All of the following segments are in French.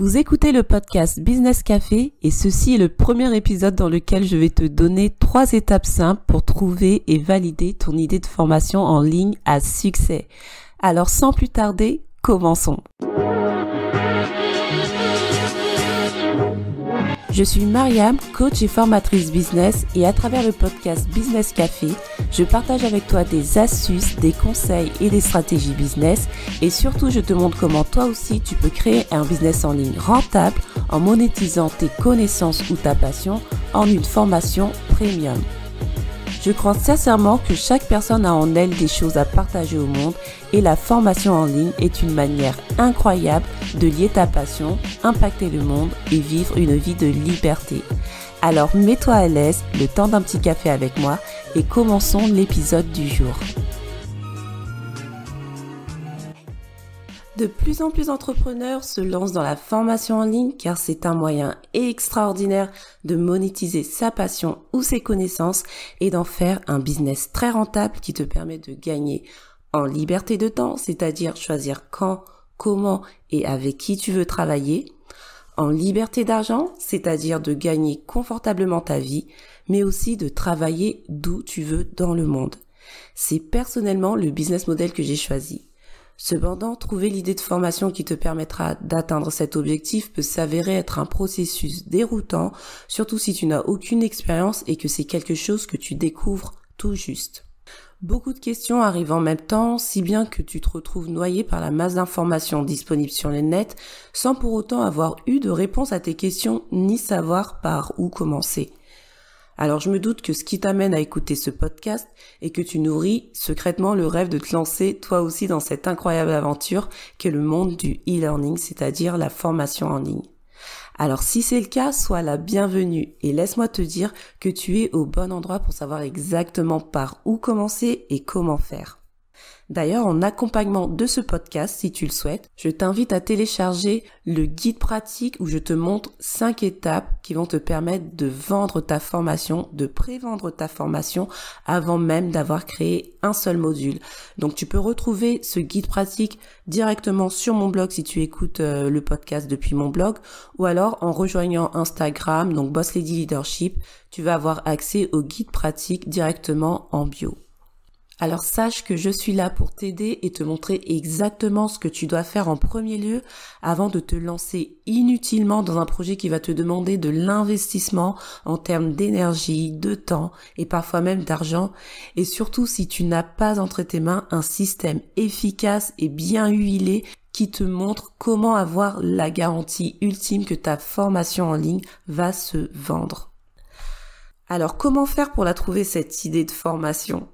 Vous écoutez le podcast Business Café et ceci est le premier épisode dans lequel je vais te donner trois étapes simples pour trouver et valider ton idée de formation en ligne à succès. Alors sans plus tarder, commençons. Je suis Mariam, coach et formatrice business et à travers le podcast Business Café, je partage avec toi des astuces, des conseils et des stratégies business et surtout je te montre comment toi aussi tu peux créer un business en ligne rentable en monétisant tes connaissances ou ta passion en une formation premium. Je crois sincèrement que chaque personne a en elle des choses à partager au monde et la formation en ligne est une manière incroyable de lier ta passion, impacter le monde et vivre une vie de liberté. Alors mets-toi à l'aise, le temps d'un petit café avec moi et commençons l'épisode du jour. De plus en plus d'entrepreneurs se lancent dans la formation en ligne car c'est un moyen extraordinaire de monétiser sa passion ou ses connaissances et d'en faire un business très rentable qui te permet de gagner en liberté de temps, c'est-à-dire choisir quand, comment et avec qui tu veux travailler, en liberté d'argent, c'est-à-dire de gagner confortablement ta vie, mais aussi de travailler d'où tu veux dans le monde. C'est personnellement le business model que j'ai choisi. Cependant, trouver l'idée de formation qui te permettra d'atteindre cet objectif peut s'avérer être un processus déroutant, surtout si tu n'as aucune expérience et que c'est quelque chose que tu découvres tout juste. Beaucoup de questions arrivent en même temps, si bien que tu te retrouves noyé par la masse d'informations disponibles sur le net, sans pour autant avoir eu de réponse à tes questions ni savoir par où commencer. Alors je me doute que ce qui t'amène à écouter ce podcast est que tu nourris secrètement le rêve de te lancer toi aussi dans cette incroyable aventure qu'est le monde du e-learning, c'est-à-dire la formation en ligne. Alors si c'est le cas, sois la bienvenue et laisse-moi te dire que tu es au bon endroit pour savoir exactement par où commencer et comment faire. D'ailleurs, en accompagnement de ce podcast, si tu le souhaites, je t'invite à télécharger le guide pratique où je te montre cinq étapes qui vont te permettre de vendre ta formation, de prévendre ta formation avant même d'avoir créé un seul module. Donc tu peux retrouver ce guide pratique directement sur mon blog si tu écoutes euh, le podcast depuis mon blog ou alors en rejoignant Instagram, donc Boss Lady Leadership, tu vas avoir accès au guide pratique directement en bio. Alors sache que je suis là pour t'aider et te montrer exactement ce que tu dois faire en premier lieu avant de te lancer inutilement dans un projet qui va te demander de l'investissement en termes d'énergie, de temps et parfois même d'argent. Et surtout si tu n'as pas entre tes mains un système efficace et bien huilé qui te montre comment avoir la garantie ultime que ta formation en ligne va se vendre. Alors comment faire pour la trouver cette idée de formation?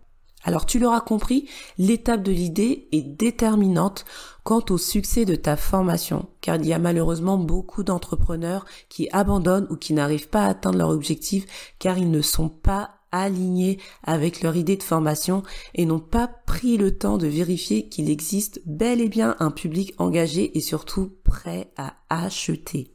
Alors tu l'auras compris, l'étape de l'idée est déterminante quant au succès de ta formation, car il y a malheureusement beaucoup d'entrepreneurs qui abandonnent ou qui n'arrivent pas à atteindre leur objectif car ils ne sont pas alignés avec leur idée de formation et n'ont pas pris le temps de vérifier qu'il existe bel et bien un public engagé et surtout prêt à acheter.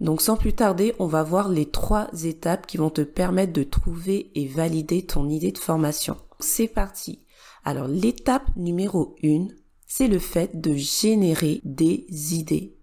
Donc sans plus tarder, on va voir les trois étapes qui vont te permettre de trouver et valider ton idée de formation. C'est parti. Alors l'étape numéro une, c'est le fait de générer des idées.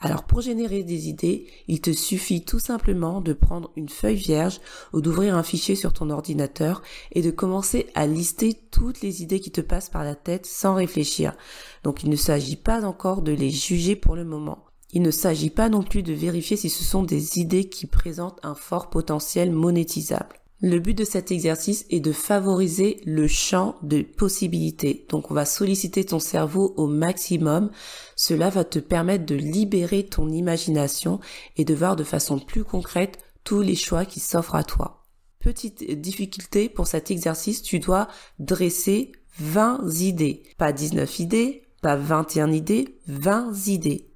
Alors pour générer des idées, il te suffit tout simplement de prendre une feuille vierge ou d'ouvrir un fichier sur ton ordinateur et de commencer à lister toutes les idées qui te passent par la tête sans réfléchir. Donc il ne s'agit pas encore de les juger pour le moment. Il ne s'agit pas non plus de vérifier si ce sont des idées qui présentent un fort potentiel monétisable. Le but de cet exercice est de favoriser le champ de possibilités. Donc on va solliciter ton cerveau au maximum. Cela va te permettre de libérer ton imagination et de voir de façon plus concrète tous les choix qui s'offrent à toi. Petite difficulté pour cet exercice, tu dois dresser 20 idées. Pas 19 idées, pas 21 idées, 20 idées.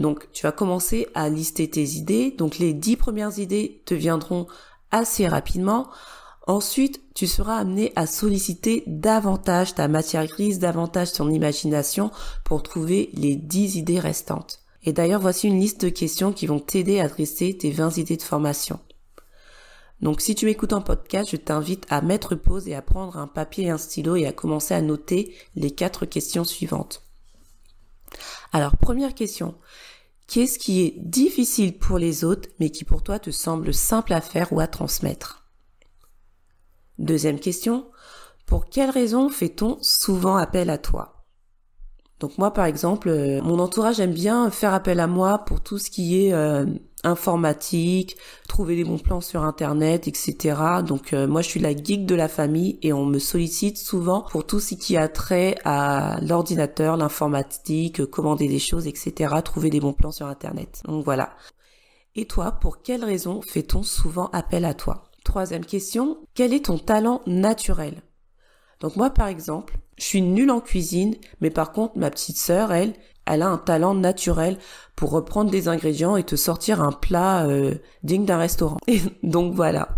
Donc tu vas commencer à lister tes idées. Donc les dix premières idées te viendront assez rapidement. Ensuite, tu seras amené à solliciter davantage ta matière grise, davantage ton imagination pour trouver les dix idées restantes. Et d'ailleurs, voici une liste de questions qui vont t'aider à dresser tes 20 idées de formation. Donc si tu m'écoutes en podcast, je t'invite à mettre pause et à prendre un papier et un stylo et à commencer à noter les quatre questions suivantes. Alors, première question. Qu'est-ce qui est difficile pour les autres, mais qui pour toi te semble simple à faire ou à transmettre? Deuxième question. Pour quelles raisons fait-on souvent appel à toi? Donc moi, par exemple, euh, mon entourage aime bien faire appel à moi pour tout ce qui est euh, informatique, trouver les bons plans sur Internet, etc. Donc euh, moi, je suis la geek de la famille et on me sollicite souvent pour tout ce qui a trait à l'ordinateur, l'informatique, commander des choses, etc. Trouver des bons plans sur Internet. Donc voilà. Et toi, pour quelles raisons fait-on souvent appel à toi? Troisième question, quel est ton talent naturel? Donc moi, par exemple, je suis nulle en cuisine, mais par contre, ma petite sœur, elle, elle a un talent naturel pour reprendre des ingrédients et te sortir un plat euh, digne d'un restaurant. Donc voilà.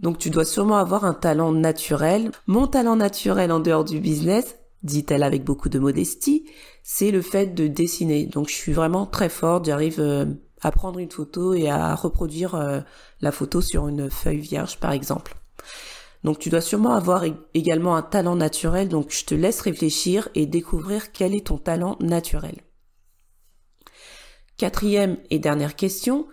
Donc tu dois sûrement avoir un talent naturel. Mon talent naturel en dehors du business, dit-elle avec beaucoup de modestie, c'est le fait de dessiner. Donc je suis vraiment très forte, j'arrive euh, à prendre une photo et à reproduire euh, la photo sur une feuille vierge par exemple. Donc tu dois sûrement avoir également un talent naturel, donc je te laisse réfléchir et découvrir quel est ton talent naturel. Quatrième et dernière question,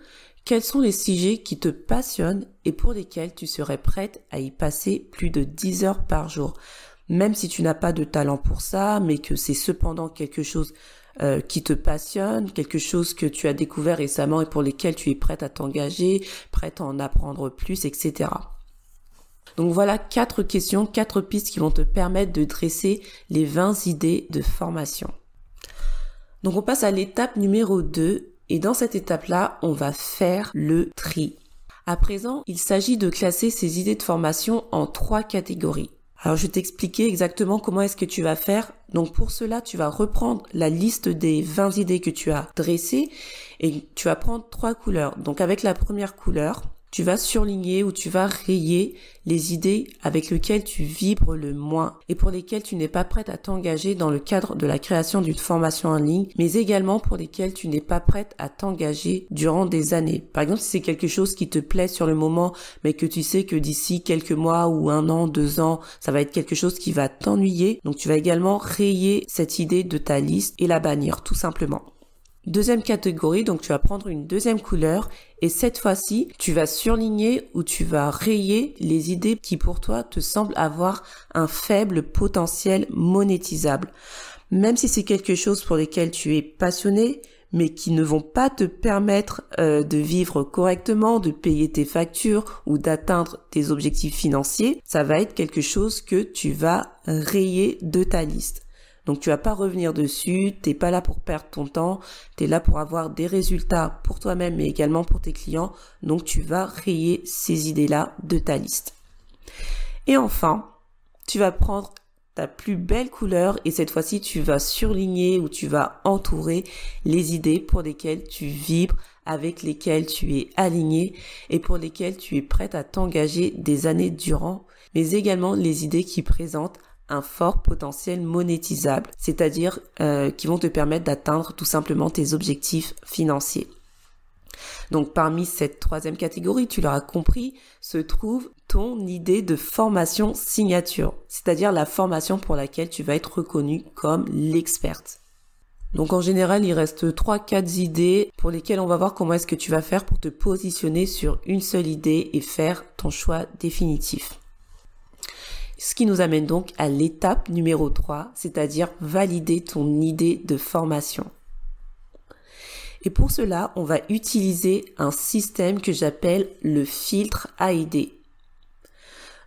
quels sont les sujets qui te passionnent et pour lesquels tu serais prête à y passer plus de 10 heures par jour? Même si tu n'as pas de talent pour ça, mais que c'est cependant quelque chose euh, qui te passionne, quelque chose que tu as découvert récemment et pour lesquels tu es prête à t'engager, prête à en apprendre plus, etc. Donc voilà quatre questions, quatre pistes qui vont te permettre de dresser les 20 idées de formation. Donc on passe à l'étape numéro 2 et dans cette étape-là, on va faire le tri. À présent, il s'agit de classer ces idées de formation en trois catégories. Alors je vais t'expliquer exactement comment est-ce que tu vas faire. Donc pour cela, tu vas reprendre la liste des 20 idées que tu as dressées et tu vas prendre trois couleurs. Donc avec la première couleur, tu vas surligner ou tu vas rayer les idées avec lesquelles tu vibres le moins et pour lesquelles tu n'es pas prête à t'engager dans le cadre de la création d'une formation en ligne, mais également pour lesquelles tu n'es pas prête à t'engager durant des années. Par exemple, si c'est quelque chose qui te plaît sur le moment, mais que tu sais que d'ici quelques mois ou un an, deux ans, ça va être quelque chose qui va t'ennuyer, donc tu vas également rayer cette idée de ta liste et la bannir tout simplement. Deuxième catégorie, donc tu vas prendre une deuxième couleur et cette fois-ci, tu vas surligner ou tu vas rayer les idées qui pour toi te semblent avoir un faible potentiel monétisable. Même si c'est quelque chose pour lequel tu es passionné, mais qui ne vont pas te permettre euh, de vivre correctement, de payer tes factures ou d'atteindre tes objectifs financiers, ça va être quelque chose que tu vas rayer de ta liste. Donc tu vas pas revenir dessus, t'es pas là pour perdre ton temps, tu es là pour avoir des résultats pour toi-même mais également pour tes clients. Donc tu vas rayer ces idées-là de ta liste. Et enfin, tu vas prendre ta plus belle couleur et cette fois-ci tu vas surligner ou tu vas entourer les idées pour lesquelles tu vibres, avec lesquelles tu es aligné et pour lesquelles tu es prête à t'engager des années durant, mais également les idées qui présentent un fort potentiel monétisable, c'est-à-dire euh, qui vont te permettre d'atteindre tout simplement tes objectifs financiers. Donc parmi cette troisième catégorie, tu l'auras compris, se trouve ton idée de formation signature, c'est-à-dire la formation pour laquelle tu vas être reconnu comme l'experte. Donc en général, il reste trois, quatre idées pour lesquelles on va voir comment est-ce que tu vas faire pour te positionner sur une seule idée et faire ton choix définitif. Ce qui nous amène donc à l'étape numéro 3, c'est-à-dire valider ton idée de formation. Et pour cela, on va utiliser un système que j'appelle le filtre AID.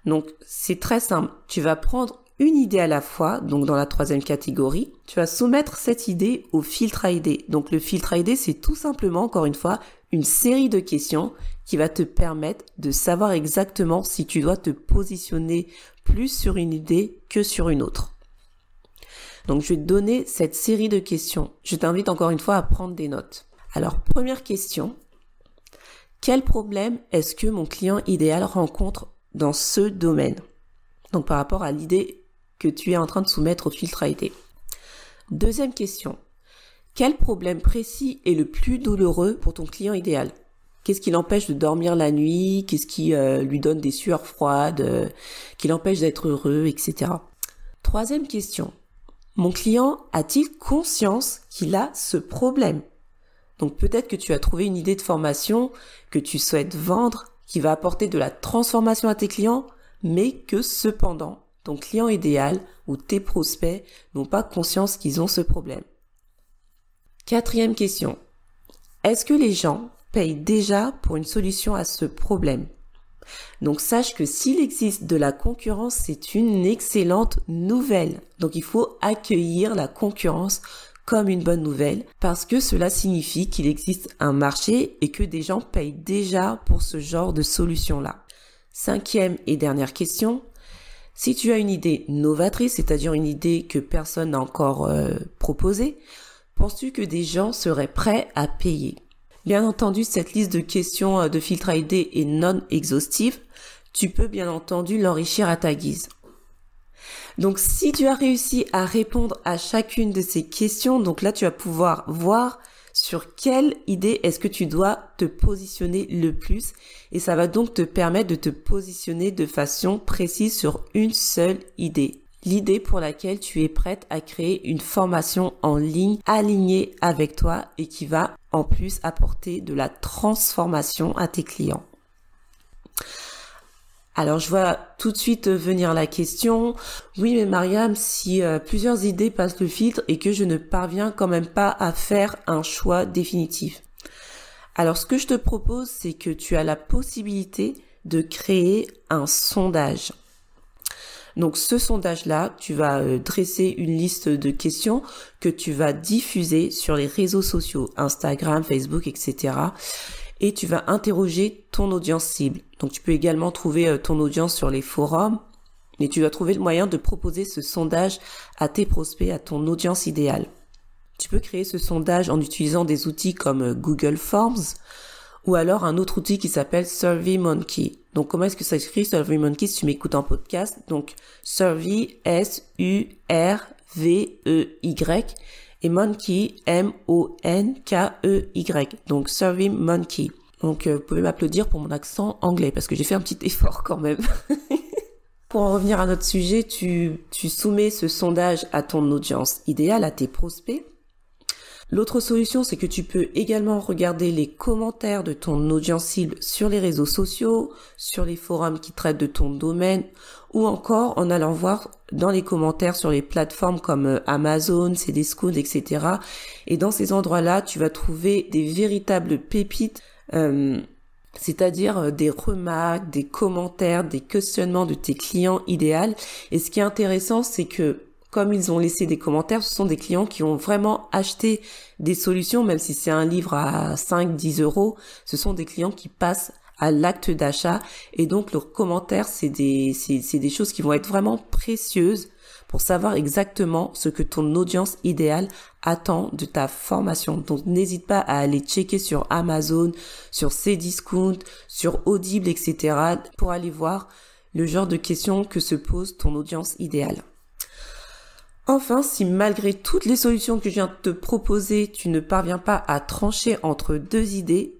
Donc, c'est très simple. Tu vas prendre une idée à la fois, donc dans la troisième catégorie, tu vas soumettre cette idée au filtre AID. Donc le filtre AID, c'est tout simplement, encore une fois, une série de questions qui va te permettre de savoir exactement si tu dois te positionner plus sur une idée que sur une autre. Donc je vais te donner cette série de questions. Je t'invite encore une fois à prendre des notes. Alors première question, quel problème est-ce que mon client idéal rencontre dans ce domaine? Donc par rapport à l'idée que tu es en train de soumettre au filtre AID. Deuxième question. Quel problème précis est le plus douloureux pour ton client idéal? Qu'est-ce qui l'empêche de dormir la nuit? Qu'est-ce qui euh, lui donne des sueurs froides euh, Qui l'empêche d'être heureux, etc. Troisième question. Mon client a-t-il conscience qu'il a ce problème? Donc peut-être que tu as trouvé une idée de formation que tu souhaites vendre qui va apporter de la transformation à tes clients, mais que cependant, ton client idéal ou tes prospects n'ont pas conscience qu'ils ont ce problème. Quatrième question. Est-ce que les gens déjà pour une solution à ce problème donc sache que s'il existe de la concurrence, c'est une excellente nouvelle. Donc il faut accueillir la concurrence comme une bonne nouvelle parce que cela signifie qu'il existe un marché et que des gens payent déjà pour ce genre de solution-là. Cinquième et dernière question. Si tu as une idée novatrice, c'est-à-dire une idée que personne n'a encore euh, proposée, penses-tu que des gens seraient prêts à payer? Bien entendu, cette liste de questions euh, de filtre ID est non exhaustive. Tu peux bien entendu l'enrichir à ta guise. Donc si tu as réussi à répondre à chacune de ces questions, donc là tu vas pouvoir voir sur quelle idée est-ce que tu dois te positionner le plus et ça va donc te permettre de te positionner de façon précise sur une seule idée l'idée pour laquelle tu es prête à créer une formation en ligne alignée avec toi et qui va en plus apporter de la transformation à tes clients. Alors je vois tout de suite venir la question, oui mais Mariam, si euh, plusieurs idées passent le filtre et que je ne parviens quand même pas à faire un choix définitif. Alors ce que je te propose, c'est que tu as la possibilité de créer un sondage. Donc ce sondage-là, tu vas euh, dresser une liste de questions que tu vas diffuser sur les réseaux sociaux, Instagram, Facebook, etc. Et tu vas interroger ton audience cible. Donc tu peux également trouver euh, ton audience sur les forums, mais tu vas trouver le moyen de proposer ce sondage à tes prospects, à ton audience idéale. Tu peux créer ce sondage en utilisant des outils comme euh, Google Forms ou alors un autre outil qui s'appelle SurveyMonkey. Donc comment est-ce que ça s'écrit SurveyMonkey si tu m'écoutes en podcast? Donc Survey S-U-R-V-E-Y et Monkey M-O-N-K-E-Y. Donc SurveyMonkey. Donc euh, vous pouvez m'applaudir pour mon accent anglais parce que j'ai fait un petit effort quand même. pour en revenir à notre sujet, tu soumets ce sondage à ton audience idéale, à tes prospects. L'autre solution, c'est que tu peux également regarder les commentaires de ton audience cible sur les réseaux sociaux, sur les forums qui traitent de ton domaine, ou encore en allant voir dans les commentaires sur les plateformes comme euh, Amazon, Cdiscount, etc. Et dans ces endroits-là, tu vas trouver des véritables pépites. Euh, c'est-à-dire euh, des remarques, des commentaires, des questionnements de tes clients idéaux. Et ce qui est intéressant, c'est que comme ils ont laissé des commentaires, ce sont des clients qui ont vraiment acheté des solutions, même si c'est un livre à 5, 10 euros, ce sont des clients qui passent à l'acte d'achat et donc leurs commentaires, c'est des, c'est, des choses qui vont être vraiment précieuses pour savoir exactement ce que ton audience idéale attend de ta formation. Donc n'hésite pas à aller checker sur Amazon, sur Cdiscount, sur Audible, etc. pour aller voir le genre de questions que se pose ton audience idéale. Enfin, si malgré toutes les solutions que je viens de te proposer, tu ne parviens pas à trancher entre deux idées,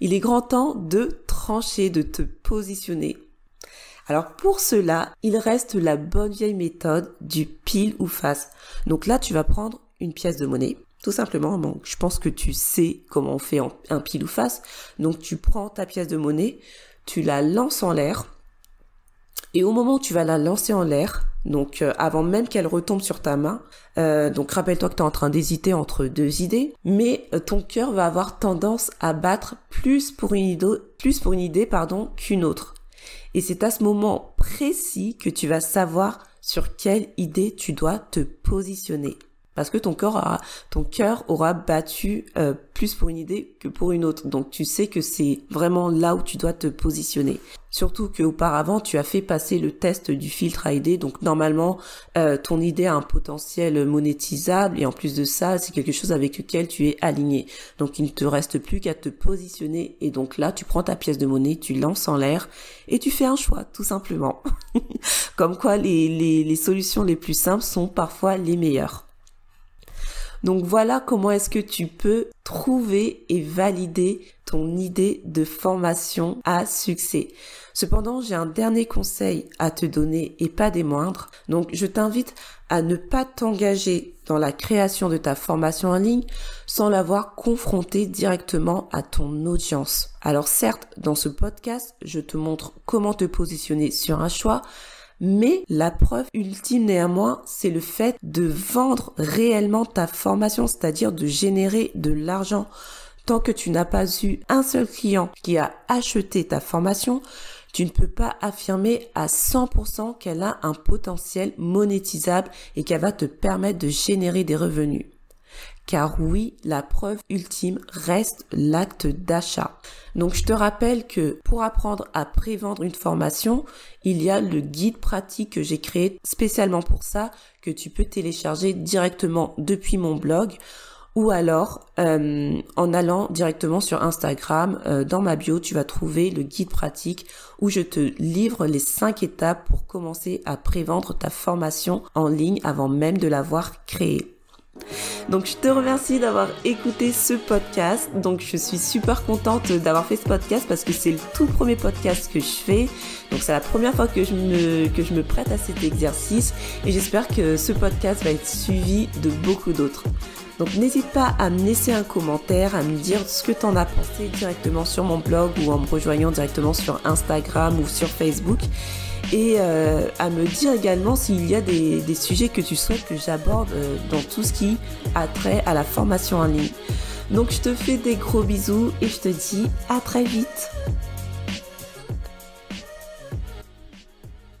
il est grand temps de trancher, de te positionner. Alors pour cela, il reste la bonne vieille méthode du pile ou face. Donc là, tu vas prendre une pièce de monnaie. Tout simplement, je pense que tu sais comment on fait un pile ou face. Donc tu prends ta pièce de monnaie, tu la lances en l'air, et au moment où tu vas la lancer en l'air, donc euh, avant même qu'elle retombe sur ta main, euh, donc rappelle-toi que tu es en train d'hésiter entre deux idées, mais euh, ton cœur va avoir tendance à battre plus pour une idée, plus pour une idée pardon qu'une autre. Et c'est à ce moment précis que tu vas savoir sur quelle idée tu dois te positionner parce que ton cœur aura, ton cœur aura battu euh, plus pour une idée que pour une autre. Donc tu sais que c'est vraiment là où tu dois te positionner. Surtout qu'auparavant tu as fait passer le test du filtre AID, donc normalement euh, ton idée a un potentiel monétisable et en plus de ça c'est quelque chose avec lequel tu es aligné. Donc il ne te reste plus qu'à te positionner et donc là tu prends ta pièce de monnaie, tu lances en l'air et tu fais un choix tout simplement. Comme quoi les, les, les solutions les plus simples sont parfois les meilleures. Donc voilà comment est-ce que tu peux trouver et valider ton idée de formation à succès. Cependant, j'ai un dernier conseil à te donner et pas des moindres. Donc, je t'invite à ne pas t'engager dans la création de ta formation en ligne sans l'avoir confronté directement à ton audience. Alors certes, dans ce podcast, je te montre comment te positionner sur un choix, mais la preuve ultime néanmoins, c'est le fait de vendre réellement ta formation, c'est-à-dire de générer de l'argent. Tant que tu n'as pas eu un seul client qui a acheté ta formation, tu ne peux pas affirmer à 100% qu'elle a un potentiel monétisable et qu'elle va te permettre de générer des revenus. Car oui, la preuve ultime reste l'acte d'achat. Donc je te rappelle que pour apprendre à prévendre une formation, il y a le guide pratique que j'ai créé spécialement pour ça, que tu peux télécharger directement depuis mon blog ou alors euh, en allant directement sur Instagram, euh, dans ma bio, tu vas trouver le guide pratique où je te livre les cinq étapes pour commencer à prévendre ta formation en ligne avant même de l'avoir créée. Donc je te remercie d'avoir écouté ce podcast. Donc je suis super contente d'avoir fait ce podcast parce que c'est le tout premier podcast que je fais. Donc c'est la première fois que je me prête à cet exercice et j'espère que ce podcast va être suivi de beaucoup d'autres. Donc n'hésite pas à me laisser un commentaire, à me dire ce que tu en as pensé directement sur mon blog ou en me rejoignant directement sur Instagram ou sur Facebook. Et euh, à me dire également s'il y a des, sujets que tu souhaites que j'aborde euh, dans tout ce qui a trait à la formation en ligne. Donc je te fais des gros bisous et je te dis à très vite.